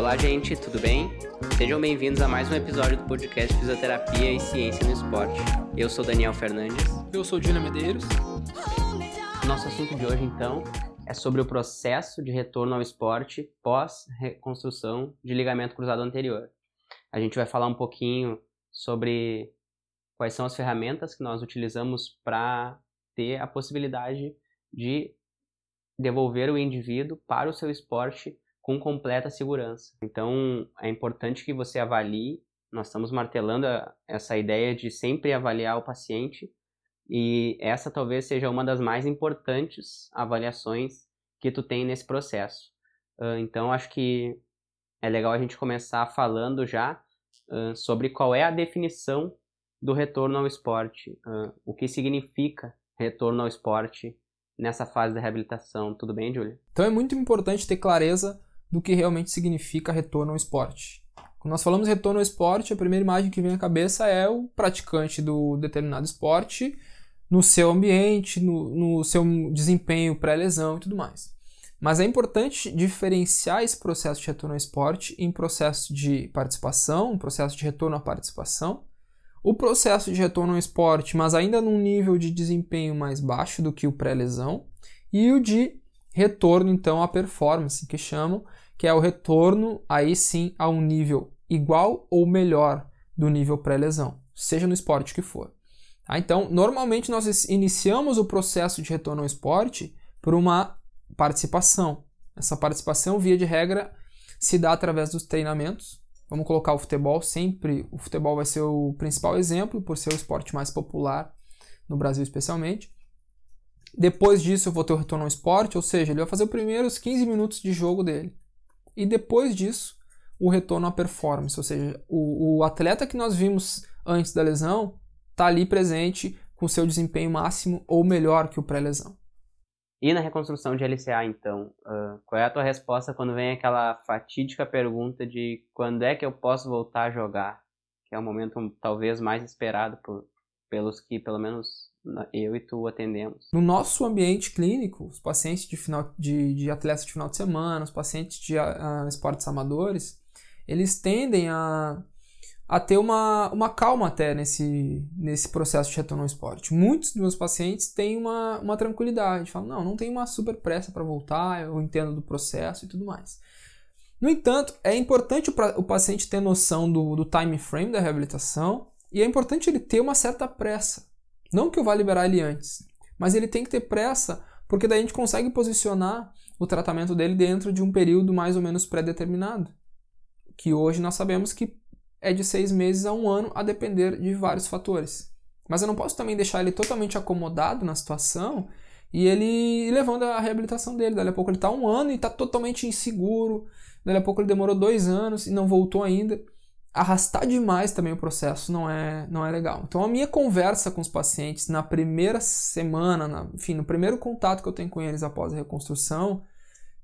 Olá, gente, tudo bem? Sejam bem-vindos a mais um episódio do podcast Fisioterapia e Ciência no Esporte. Eu sou Daniel Fernandes. Eu sou Dina Medeiros. Nosso assunto de hoje, então, é sobre o processo de retorno ao esporte pós-reconstrução de ligamento cruzado anterior. A gente vai falar um pouquinho sobre quais são as ferramentas que nós utilizamos para ter a possibilidade de devolver o indivíduo para o seu esporte com completa segurança. Então, é importante que você avalie. Nós estamos martelando a, essa ideia de sempre avaliar o paciente, e essa talvez seja uma das mais importantes avaliações que tu tem nesse processo. Uh, então, acho que é legal a gente começar falando já uh, sobre qual é a definição do retorno ao esporte, uh, o que significa retorno ao esporte nessa fase da reabilitação. Tudo bem, Júlia? Então é muito importante ter clareza do que realmente significa retorno ao esporte. Quando nós falamos retorno ao esporte, a primeira imagem que vem à cabeça é o praticante do determinado esporte no seu ambiente, no, no seu desempenho pré-lesão e tudo mais. Mas é importante diferenciar esse processo de retorno ao esporte em processo de participação, um processo de retorno à participação, o processo de retorno ao esporte, mas ainda num nível de desempenho mais baixo do que o pré-lesão, e o de retorno então à performance, que chamam, que é o retorno aí sim a um nível igual ou melhor do nível pré-lesão, seja no esporte que for. Tá? Então, normalmente nós iniciamos o processo de retorno ao esporte por uma participação. Essa participação, via de regra, se dá através dos treinamentos. Vamos colocar o futebol sempre. O futebol vai ser o principal exemplo, por ser o esporte mais popular no Brasil, especialmente. Depois disso, eu vou ter o retorno ao esporte, ou seja, ele vai fazer os primeiros 15 minutos de jogo dele. E depois disso, o retorno à performance, ou seja, o, o atleta que nós vimos antes da lesão está ali presente com seu desempenho máximo ou melhor que o pré-lesão. E na reconstrução de LCA, então, uh, qual é a tua resposta quando vem aquela fatídica pergunta de quando é que eu posso voltar a jogar? Que é o momento talvez mais esperado por, pelos que, pelo menos, eu e tu atendemos. No nosso ambiente clínico, os pacientes de, final, de, de atletas de final de semana, os pacientes de uh, esportes amadores, eles tendem a a ter uma, uma calma até nesse, nesse processo de retorno ao esporte. Muitos dos meus pacientes têm uma, uma tranquilidade, falam, não, não tem uma super pressa para voltar, eu entendo do processo e tudo mais. No entanto, é importante o, o paciente ter noção do, do time frame da reabilitação e é importante ele ter uma certa pressa. Não que eu vá liberar ele antes, mas ele tem que ter pressa porque daí a gente consegue posicionar o tratamento dele dentro de um período mais ou menos pré-determinado. Que hoje nós sabemos que é de seis meses a um ano, a depender de vários fatores. Mas eu não posso também deixar ele totalmente acomodado na situação e ele levando a reabilitação dele. Dali a pouco ele está um ano e está totalmente inseguro. Dali a pouco ele demorou dois anos e não voltou ainda. Arrastar demais também o processo não é, não é legal. Então a minha conversa com os pacientes na primeira semana, na, enfim, no primeiro contato que eu tenho com eles após a reconstrução,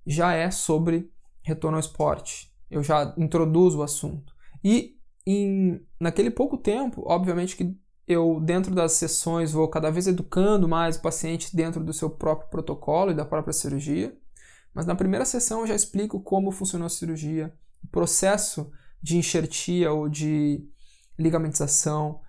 já é sobre retorno ao esporte. Eu já introduzo o assunto. E em, naquele pouco tempo, obviamente que eu, dentro das sessões, vou cada vez educando mais o paciente dentro do seu próprio protocolo e da própria cirurgia. Mas na primeira sessão eu já explico como funcionou a cirurgia, o processo de enxertia ou de ligamentização,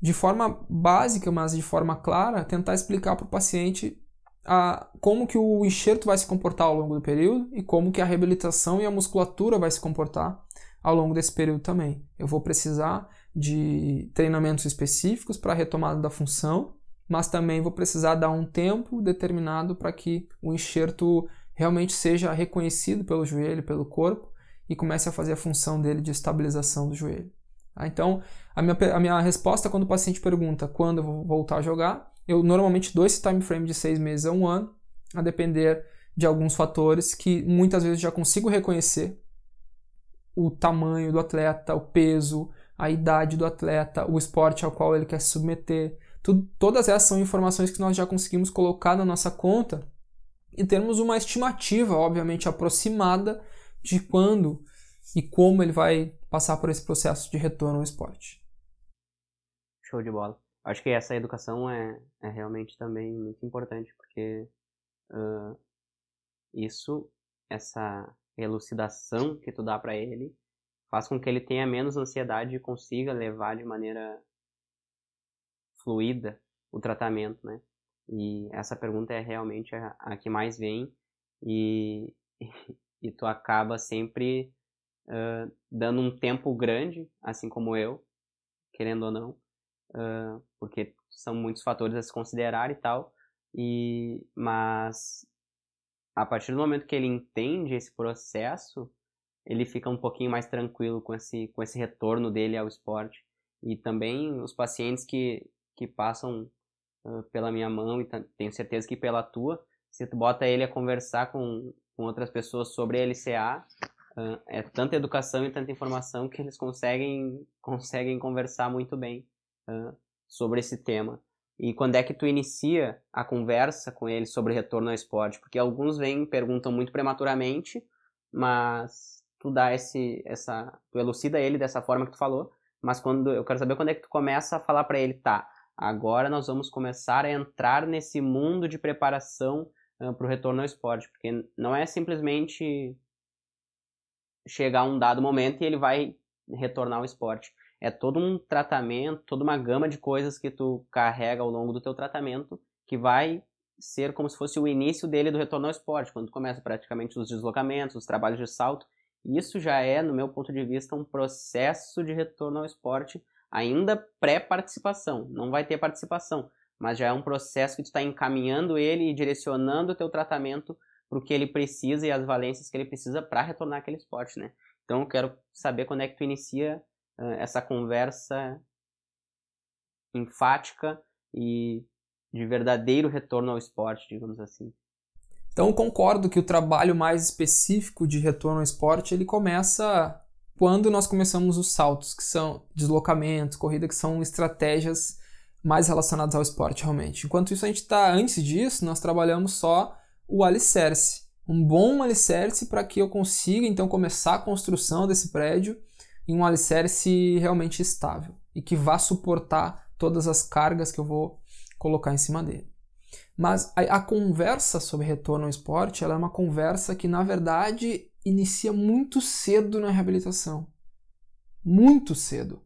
de forma básica, mas de forma clara, tentar explicar para o paciente a, como que o enxerto vai se comportar ao longo do período e como que a reabilitação e a musculatura vai se comportar ao longo desse período também. Eu vou precisar de treinamentos específicos para a retomada da função, mas também vou precisar dar um tempo determinado para que o enxerto realmente seja reconhecido pelo joelho, pelo corpo e comece a fazer a função dele de estabilização do joelho. Tá? Então, a minha, a minha resposta quando o paciente pergunta quando eu vou voltar a jogar, eu normalmente dou esse time frame de seis meses a um ano, a depender de alguns fatores que muitas vezes já consigo reconhecer o tamanho do atleta, o peso, a idade do atleta, o esporte ao qual ele quer se submeter. Tudo, todas essas são informações que nós já conseguimos colocar na nossa conta e termos uma estimativa, obviamente, aproximada de quando e como ele vai passar por esse processo de retorno ao esporte. Show de bola. Acho que essa educação é, é realmente também muito importante, porque uh, isso, essa elucidação que tu dá para ele faz com que ele tenha menos ansiedade e consiga levar de maneira fluida o tratamento, né? E essa pergunta é realmente a, a que mais vem e, e tu acaba sempre uh, dando um tempo grande, assim como eu, querendo ou não, uh, porque são muitos fatores a se considerar e tal, e mas a partir do momento que ele entende esse processo, ele fica um pouquinho mais tranquilo com esse, com esse retorno dele ao esporte. E também os pacientes que, que passam pela minha mão, e tenho certeza que pela tua, se tu bota ele a conversar com, com outras pessoas sobre a LCA, é tanta educação e tanta informação que eles conseguem, conseguem conversar muito bem sobre esse tema. E quando é que tu inicia a conversa com eles sobre retorno ao esporte? Porque alguns vêm perguntam muito prematuramente, mas tu dá esse, essa, tu elucida ele dessa forma que tu falou, mas quando eu quero saber quando é que tu começa a falar para ele, tá? Agora nós vamos começar a entrar nesse mundo de preparação uh, para o retorno ao esporte, porque não é simplesmente chegar um dado momento e ele vai retornar ao esporte. É todo um tratamento, toda uma gama de coisas que tu carrega ao longo do teu tratamento que vai ser como se fosse o início dele do retorno ao esporte, quando começa praticamente os deslocamentos, os trabalhos de salto. Isso já é, no meu ponto de vista, um processo de retorno ao esporte ainda pré-participação. Não vai ter participação, mas já é um processo que tu está encaminhando ele e direcionando o teu tratamento para o que ele precisa e as valências que ele precisa para retornar aquele esporte, né? Então eu quero saber quando é que tu inicia uh, essa conversa enfática e de verdadeiro retorno ao esporte, digamos assim. Então concordo que o trabalho mais específico de retorno ao esporte ele começa quando nós começamos os saltos, que são deslocamentos, corrida, que são estratégias mais relacionadas ao esporte realmente. Enquanto isso a gente está antes disso, nós trabalhamos só o alicerce, um bom alicerce para que eu consiga então começar a construção desse prédio em um alicerce realmente estável e que vá suportar todas as cargas que eu vou colocar em cima dele. Mas a, a conversa sobre retorno ao esporte é uma conversa que, na verdade, inicia muito cedo na reabilitação. Muito cedo.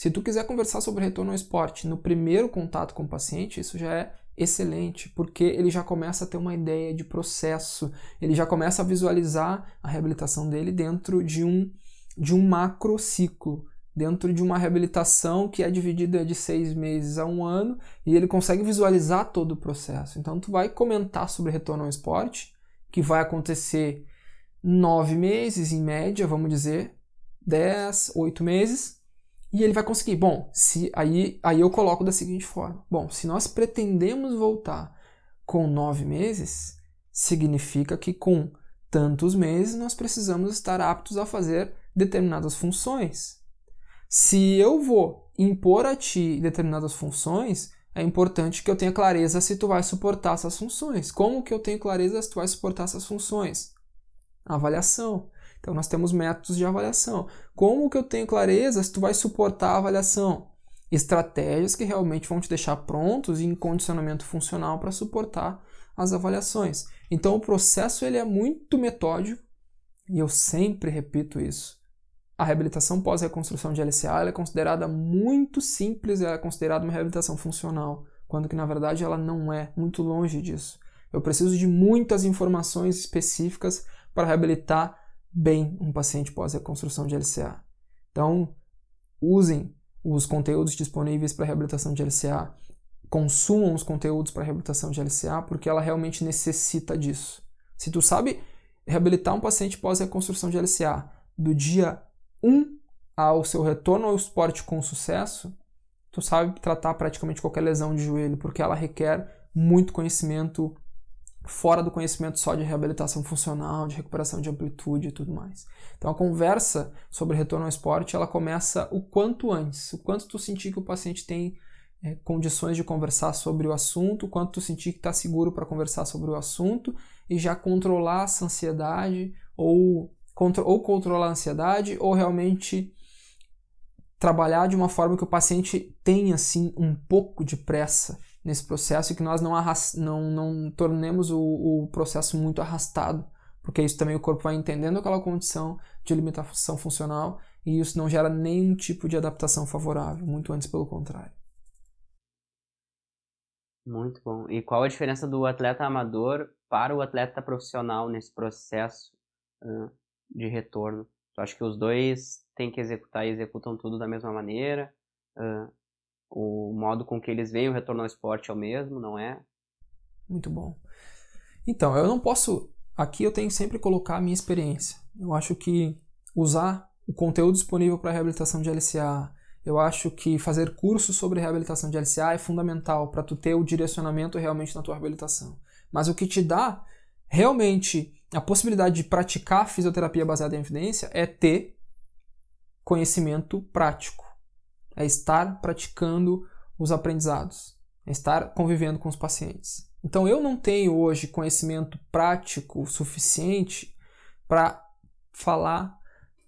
Se tu quiser conversar sobre retorno ao esporte no primeiro contato com o paciente, isso já é excelente, porque ele já começa a ter uma ideia de processo, ele já começa a visualizar a reabilitação dele dentro de um, de um macro ciclo dentro de uma reabilitação que é dividida de seis meses a um ano e ele consegue visualizar todo o processo. Então, tu vai comentar sobre retorno ao esporte, que vai acontecer nove meses em média, vamos dizer, dez, oito meses, e ele vai conseguir. Bom, se aí, aí eu coloco da seguinte forma: bom, se nós pretendemos voltar com nove meses, significa que com tantos meses nós precisamos estar aptos a fazer determinadas funções. Se eu vou impor a ti determinadas funções, é importante que eu tenha clareza se tu vai suportar essas funções. Como que eu tenho clareza se tu vai suportar essas funções? Avaliação. Então nós temos métodos de avaliação. Como que eu tenho clareza se tu vai suportar a avaliação? Estratégias que realmente vão te deixar prontos e em condicionamento funcional para suportar as avaliações. Então o processo ele é muito metódico e eu sempre repito isso a reabilitação pós-reconstrução de LCA é considerada muito simples, ela é considerada uma reabilitação funcional, quando que na verdade ela não é, muito longe disso. Eu preciso de muitas informações específicas para reabilitar bem um paciente pós-reconstrução de LCA. Então, usem os conteúdos disponíveis para reabilitação de LCA, consumam os conteúdos para reabilitação de LCA, porque ela realmente necessita disso. Se tu sabe reabilitar um paciente pós-reconstrução de LCA do dia um ao seu retorno ao esporte com sucesso, tu sabe tratar praticamente qualquer lesão de joelho, porque ela requer muito conhecimento fora do conhecimento só de reabilitação funcional, de recuperação de amplitude e tudo mais. Então a conversa sobre retorno ao esporte, ela começa o quanto antes, o quanto tu sentir que o paciente tem é, condições de conversar sobre o assunto, o quanto tu sentir que está seguro para conversar sobre o assunto e já controlar essa ansiedade ou ou controlar a ansiedade ou realmente trabalhar de uma forma que o paciente tenha assim um pouco de pressa nesse processo e que nós não, não, não tornemos o, o processo muito arrastado porque isso também o corpo vai entendendo aquela condição de limitação funcional e isso não gera nenhum tipo de adaptação favorável, muito antes pelo contrário. Muito bom. E qual a diferença do atleta amador para o atleta profissional nesse processo uh, de retorno? Tu acha que os dois têm que executar e executam tudo da mesma maneira? Uh, o modo com que eles veem o retorno ao esporte é o mesmo, não é? Muito bom. Então, eu não posso. Aqui eu tenho que sempre colocar a minha experiência. Eu acho que usar o conteúdo disponível para reabilitação de LCA, eu acho que fazer cursos sobre reabilitação de LCA é fundamental para tu ter o direcionamento realmente na tua reabilitação. Mas o que te dá realmente a possibilidade de praticar fisioterapia baseada em evidência é ter conhecimento prático. É estar praticando os aprendizados, é estar convivendo com os pacientes. Então eu não tenho hoje conhecimento prático suficiente para falar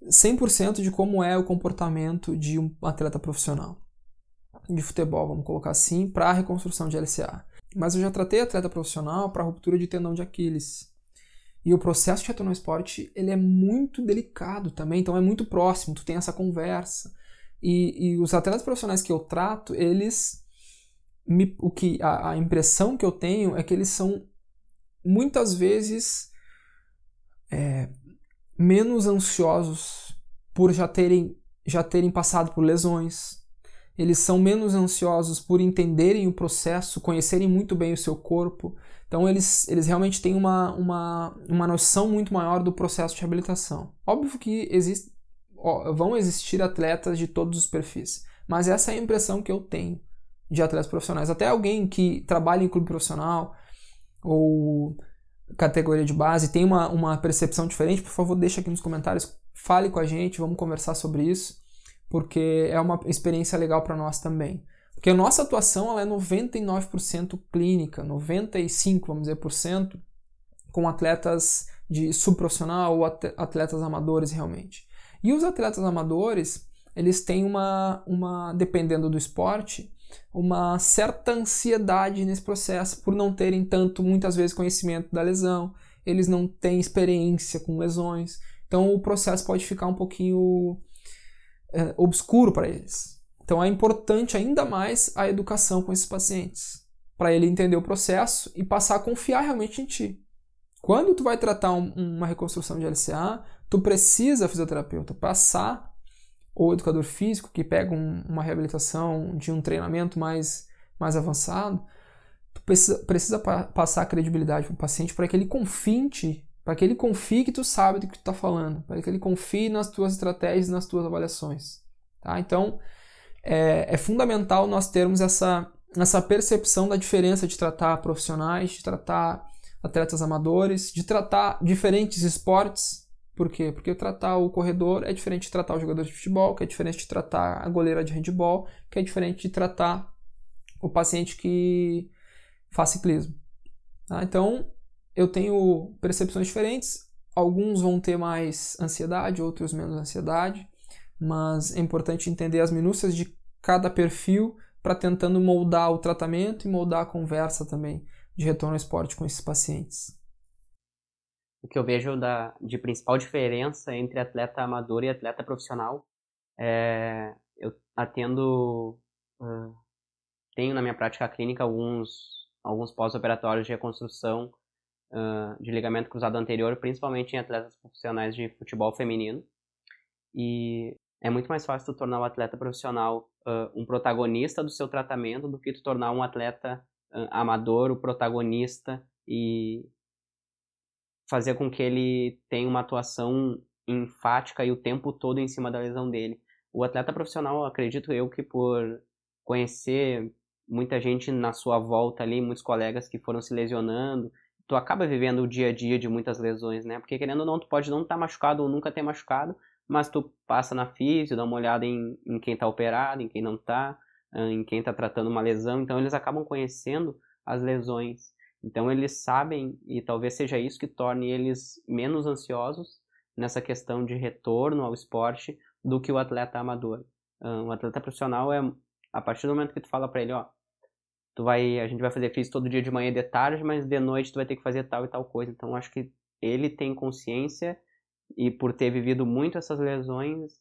100% de como é o comportamento de um atleta profissional de futebol, vamos colocar assim, para a reconstrução de LCA. Mas eu já tratei atleta profissional para ruptura de tendão de Aquiles. E o processo de retorno ao esporte, ele é muito delicado também, então é muito próximo, tu tem essa conversa. E, e os atletas profissionais que eu trato, eles me, o que a, a impressão que eu tenho é que eles são muitas vezes é, menos ansiosos por já terem, já terem passado por lesões. Eles são menos ansiosos por entenderem o processo, conhecerem muito bem o seu corpo. Então, eles, eles realmente têm uma, uma, uma noção muito maior do processo de reabilitação. Óbvio que existe, vão existir atletas de todos os perfis, mas essa é a impressão que eu tenho de atletas profissionais. Até alguém que trabalha em clube profissional ou categoria de base tem uma, uma percepção diferente, por favor, deixa aqui nos comentários, fale com a gente, vamos conversar sobre isso, porque é uma experiência legal para nós também. Porque a nossa atuação ela é 99% clínica, 95%, vamos dizer, por cento, com atletas de subprofissional ou atletas amadores realmente. E os atletas amadores, eles têm uma, uma dependendo do esporte, uma certa ansiedade nesse processo por não terem tanto, muitas vezes, conhecimento da lesão, eles não têm experiência com lesões, então o processo pode ficar um pouquinho é, obscuro para eles. Então é importante ainda mais a educação com esses pacientes, para ele entender o processo e passar a confiar realmente em ti. Quando tu vai tratar um, uma reconstrução de LCA, tu precisa, fisioterapeuta, passar ou educador físico que pega um, uma reabilitação de um treinamento mais, mais avançado, tu precisa, precisa pa passar credibilidade para o paciente para que ele confie em ti, para que ele confie que tu sabe do que tu está falando, para que ele confie nas tuas estratégias, nas tuas avaliações. Tá? Então, é, é fundamental nós termos essa, essa percepção da diferença de tratar profissionais, de tratar atletas amadores, de tratar diferentes esportes por quê? Porque tratar o corredor é diferente de tratar o jogador de futebol, que é diferente de tratar a goleira de handball, que é diferente de tratar o paciente que faz ciclismo. Tá? Então, eu tenho percepções diferentes. Alguns vão ter mais ansiedade, outros menos ansiedade, mas é importante entender as minúcias de cada perfil para tentando moldar o tratamento e moldar a conversa também de retorno ao esporte com esses pacientes o que eu vejo da, de principal diferença entre atleta amador e atleta profissional é eu atendo uh, tenho na minha prática clínica alguns alguns pós-operatórios de reconstrução uh, de ligamento cruzado anterior, principalmente em atletas profissionais de futebol feminino. E é muito mais fácil tu tornar o atleta profissional uh, um protagonista do seu tratamento do que tu tornar um atleta amador o protagonista e fazer com que ele tenha uma atuação enfática e o tempo todo em cima da lesão dele. O atleta profissional, acredito eu que por conhecer muita gente na sua volta ali, muitos colegas que foram se lesionando, tu acaba vivendo o dia a dia de muitas lesões, né? Porque querendo ou não, tu pode não estar tá machucado ou nunca ter machucado, mas tu passa na física, dá uma olhada em, em quem está operado, em quem não está, em quem está tratando uma lesão, então eles acabam conhecendo as lesões. Então eles sabem, e talvez seja isso que torne eles menos ansiosos nessa questão de retorno ao esporte do que o atleta amador. Um atleta profissional é a partir do momento que tu fala para ele, ó, tu vai, a gente vai fazer físico todo dia de manhã e de tarde, mas de noite tu vai ter que fazer tal e tal coisa. Então acho que ele tem consciência e por ter vivido muito essas lesões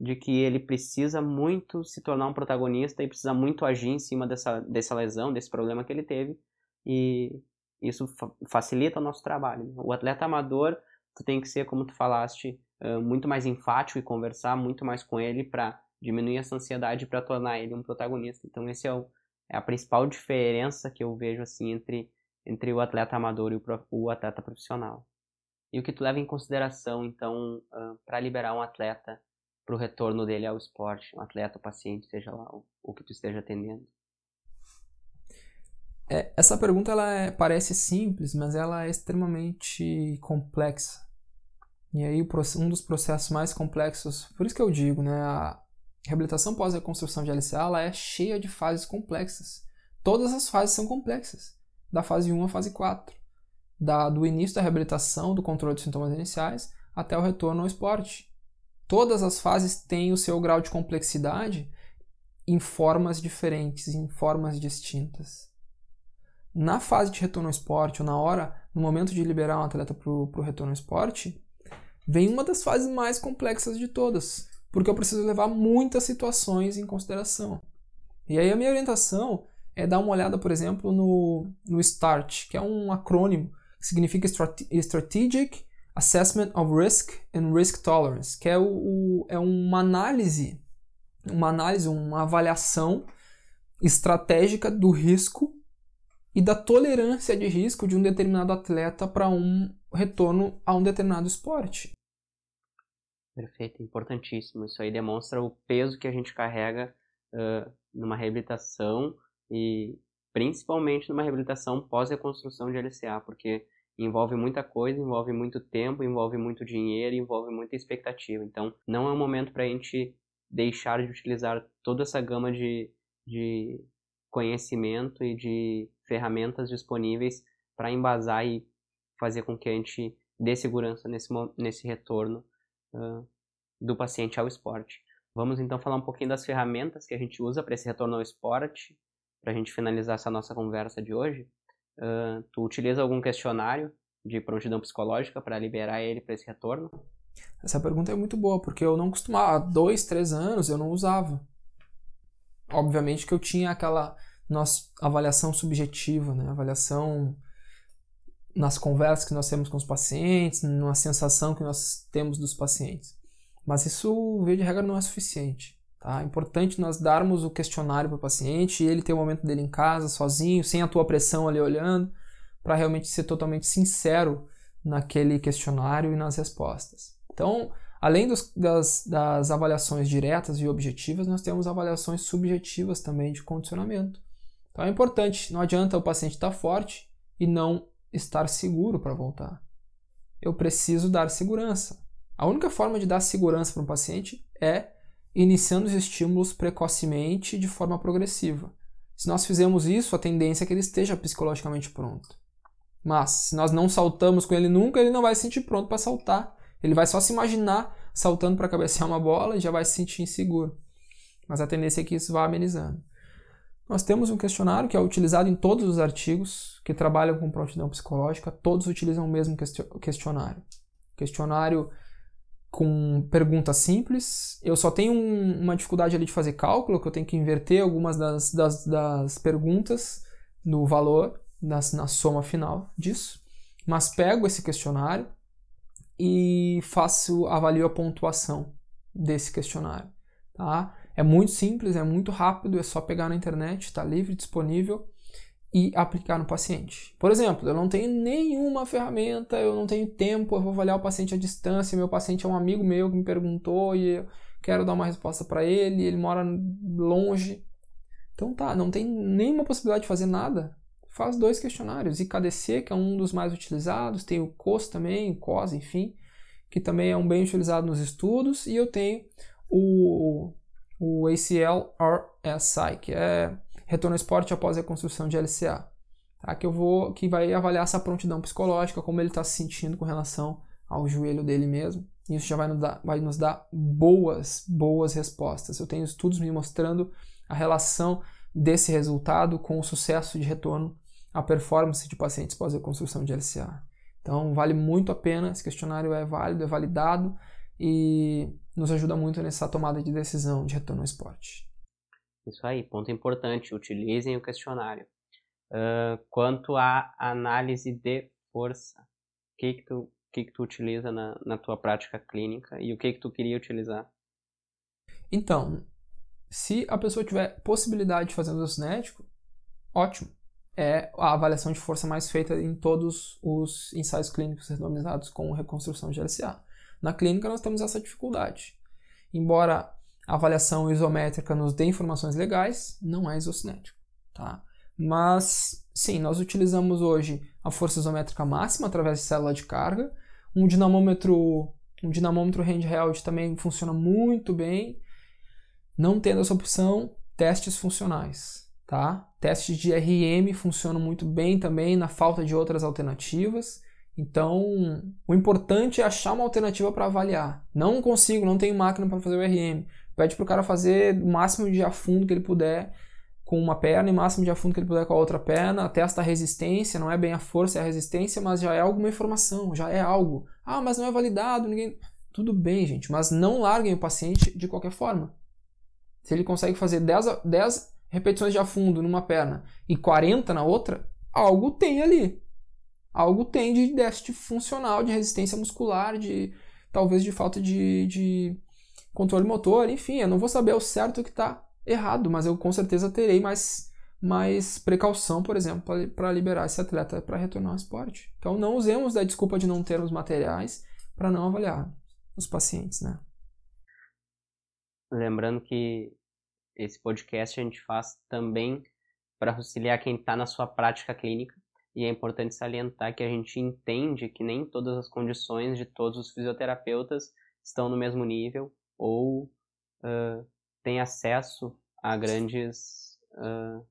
de que ele precisa muito se tornar um protagonista e precisa muito agir em cima dessa, dessa lesão, desse problema que ele teve e isso fa facilita o nosso trabalho. O atleta amador, tu tem que ser, como tu falaste, muito mais enfático e conversar muito mais com ele para diminuir essa ansiedade para tornar ele um protagonista. Então esse é, o, é, a principal diferença que eu vejo assim entre entre o atleta amador e o, o atleta profissional. E o que tu leva em consideração então para liberar um atleta para o retorno dele ao esporte, um atleta, um paciente, seja lá o, o que tu esteja atendendo? É, essa pergunta ela é, parece simples, mas ela é extremamente complexa. E aí um dos processos mais complexos, por isso que eu digo, né, a reabilitação pós-reconstrução de LCA ela é cheia de fases complexas. Todas as fases são complexas, da fase 1 à fase 4, da, do início da reabilitação, do controle dos sintomas iniciais, até o retorno ao esporte. Todas as fases têm o seu grau de complexidade em formas diferentes, em formas distintas. Na fase de retorno ao esporte, ou na hora, no momento de liberar um atleta para o retorno ao esporte, vem uma das fases mais complexas de todas, porque eu preciso levar muitas situações em consideração. E aí a minha orientação é dar uma olhada, por exemplo, no, no START, que é um acrônimo que significa Strategic Assessment of Risk and Risk Tolerance, que é, o, o, é uma análise, uma análise, uma avaliação estratégica do risco e da tolerância de risco de um determinado atleta para um retorno a um determinado esporte. Perfeito, importantíssimo. Isso aí demonstra o peso que a gente carrega uh, numa reabilitação e principalmente numa reabilitação pós-reconstrução de LCA, porque envolve muita coisa, envolve muito tempo, envolve muito dinheiro, envolve muita expectativa. Então, não é um momento para a gente deixar de utilizar toda essa gama de, de conhecimento e de ferramentas disponíveis para embasar e fazer com que a gente dê segurança nesse, nesse retorno uh, do paciente ao esporte. Vamos então falar um pouquinho das ferramentas que a gente usa para esse retorno ao esporte, para a gente finalizar essa nossa conversa de hoje. Uh, tu utiliza algum questionário de prontidão psicológica para liberar ele para esse retorno? Essa pergunta é muito boa, porque eu não costumava, há dois, três anos eu não usava. Obviamente que eu tinha aquela nossa avaliação subjetiva, né? avaliação nas conversas que nós temos com os pacientes, na sensação que nós temos dos pacientes. Mas isso, via de regra, não é suficiente. Tá? É importante nós darmos o questionário para o paciente e ele ter o momento dele em casa, sozinho, sem a tua pressão ali olhando, para realmente ser totalmente sincero naquele questionário e nas respostas. Então, além dos, das, das avaliações diretas e objetivas, nós temos avaliações subjetivas também de condicionamento. Então é importante, não adianta o paciente estar forte e não estar seguro para voltar. Eu preciso dar segurança. A única forma de dar segurança para um paciente é iniciando os estímulos precocemente de forma progressiva. Se nós fizermos isso, a tendência é que ele esteja psicologicamente pronto. Mas, se nós não saltamos com ele nunca, ele não vai se sentir pronto para saltar. Ele vai só se imaginar saltando para cabecear uma bola e já vai se sentir inseguro. Mas a tendência é que isso vá amenizando. Nós temos um questionário que é utilizado em todos os artigos que trabalham com prontidão psicológica, todos utilizam o mesmo questionário. Questionário com perguntas simples. Eu só tenho um, uma dificuldade ali de fazer cálculo, que eu tenho que inverter algumas das, das, das perguntas no valor, das, na soma final disso. Mas pego esse questionário e faço, avalio a pontuação desse questionário. Tá? É muito simples, é muito rápido, é só pegar na internet, está livre, disponível e aplicar no paciente. Por exemplo, eu não tenho nenhuma ferramenta, eu não tenho tempo, eu vou avaliar o paciente à distância, meu paciente é um amigo meu que me perguntou e eu quero dar uma resposta para ele, ele mora longe. Então tá, não tem nenhuma possibilidade de fazer nada. Faz dois questionários, IKDC, que é um dos mais utilizados, tem o COS também, o COS, enfim, que também é um bem utilizado nos estudos, e eu tenho o o ACL-RSI, que é retorno ao esporte após a construção de LCA, tá? que eu vou que vai avaliar essa prontidão psicológica, como ele está se sentindo com relação ao joelho dele mesmo. Isso já vai nos, dar, vai nos dar boas, boas respostas. Eu tenho estudos me mostrando a relação desse resultado com o sucesso de retorno à performance de pacientes pós reconstrução de LCA. Então, vale muito a pena, esse questionário é válido, é validado e nos ajuda muito nessa tomada de decisão de retorno ao esporte. Isso aí, ponto importante, utilizem o questionário. Uh, quanto à análise de força, o que que tu, que que tu utiliza na, na tua prática clínica e o que que tu queria utilizar? Então, se a pessoa tiver possibilidade de fazer um cinético, ótimo. É a avaliação de força mais feita em todos os ensaios clínicos randomizados com reconstrução de LCA. Na clínica nós temos essa dificuldade. Embora a avaliação isométrica nos dê informações legais, não é isocinético, tá? Mas sim, nós utilizamos hoje a força isométrica máxima através de célula de carga, um dinamômetro, um dinamômetro handheld também funciona muito bem não tendo essa opção, testes funcionais, tá? Testes de RM funcionam muito bem também na falta de outras alternativas. Então, o importante é achar uma alternativa para avaliar. Não consigo, não tenho máquina para fazer o RM. Pede para o cara fazer o máximo de afundo que ele puder com uma perna e o máximo de afundo que ele puder com a outra perna. Testa a resistência, não é bem a força, é a resistência, mas já é alguma informação, já é algo. Ah, mas não é validado, ninguém. Tudo bem, gente, mas não larguem o paciente de qualquer forma. Se ele consegue fazer 10, 10 repetições de afundo numa perna e 40 na outra, algo tem ali. Algo tem de déficit funcional, de resistência muscular, de talvez de falta de, de controle motor, enfim, eu não vou saber ao certo que está errado, mas eu com certeza terei mais, mais precaução, por exemplo, para liberar esse atleta para retornar ao esporte. Então não usemos da desculpa de não termos materiais para não avaliar os pacientes, né? Lembrando que esse podcast a gente faz também para auxiliar quem está na sua prática clínica. E é importante salientar que a gente entende que nem todas as condições de todos os fisioterapeutas estão no mesmo nível ou uh, têm acesso a grandes uh,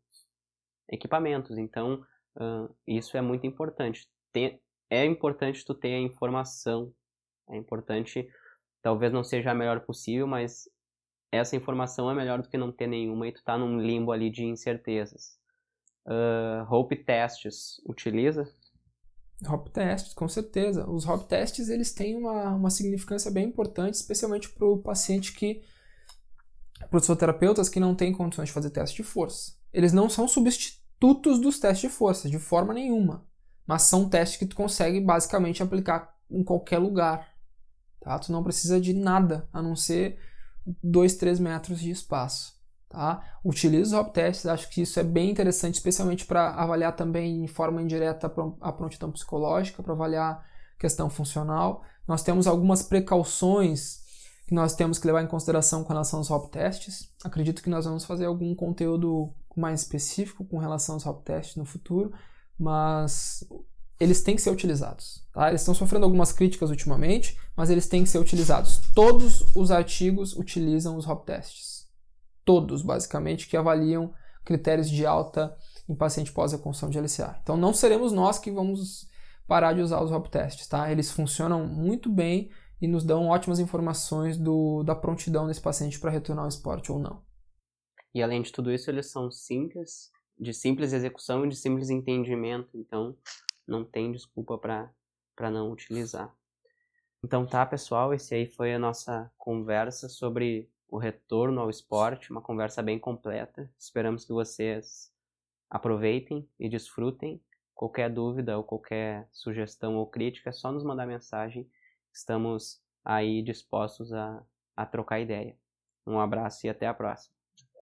equipamentos. Então, uh, isso é muito importante. Ter, é importante tu ter a informação. É importante, talvez não seja a melhor possível, mas essa informação é melhor do que não ter nenhuma e tu tá num limbo ali de incertezas. Uh, Hope Tests utiliza? Hop Tests, com certeza. Os Hop Tests eles têm uma, uma significância bem importante, especialmente para o paciente que, para os terapeutas que não têm condições de fazer teste de força. Eles não são substitutos dos testes de força, de forma nenhuma. Mas são testes que tu consegue basicamente aplicar em qualquer lugar. Tá? Tu não precisa de nada, a não ser 2, 3 metros de espaço. Tá? Utilize os hop tests, acho que isso é bem interessante, especialmente para avaliar também em forma indireta a prontidão psicológica, para avaliar questão funcional. Nós temos algumas precauções que nós temos que levar em consideração com relação aos hop tests. Acredito que nós vamos fazer algum conteúdo mais específico com relação aos hop tests no futuro, mas eles têm que ser utilizados. Tá? Eles estão sofrendo algumas críticas ultimamente, mas eles têm que ser utilizados. Todos os artigos utilizam os hop tests. Todos, basicamente, que avaliam critérios de alta em paciente pós-reconstrução de LCA. Então não seremos nós que vamos parar de usar os hop tests. Tá? Eles funcionam muito bem e nos dão ótimas informações do, da prontidão desse paciente para retornar ao esporte ou não. E além de tudo isso, eles são simples, de simples execução e de simples entendimento. Então, não tem desculpa para não utilizar. Então tá, pessoal, esse aí foi a nossa conversa sobre o retorno ao esporte, uma conversa bem completa. Esperamos que vocês aproveitem e desfrutem. Qualquer dúvida ou qualquer sugestão ou crítica, é só nos mandar mensagem. Estamos aí dispostos a, a trocar ideia. Um abraço e até a próxima.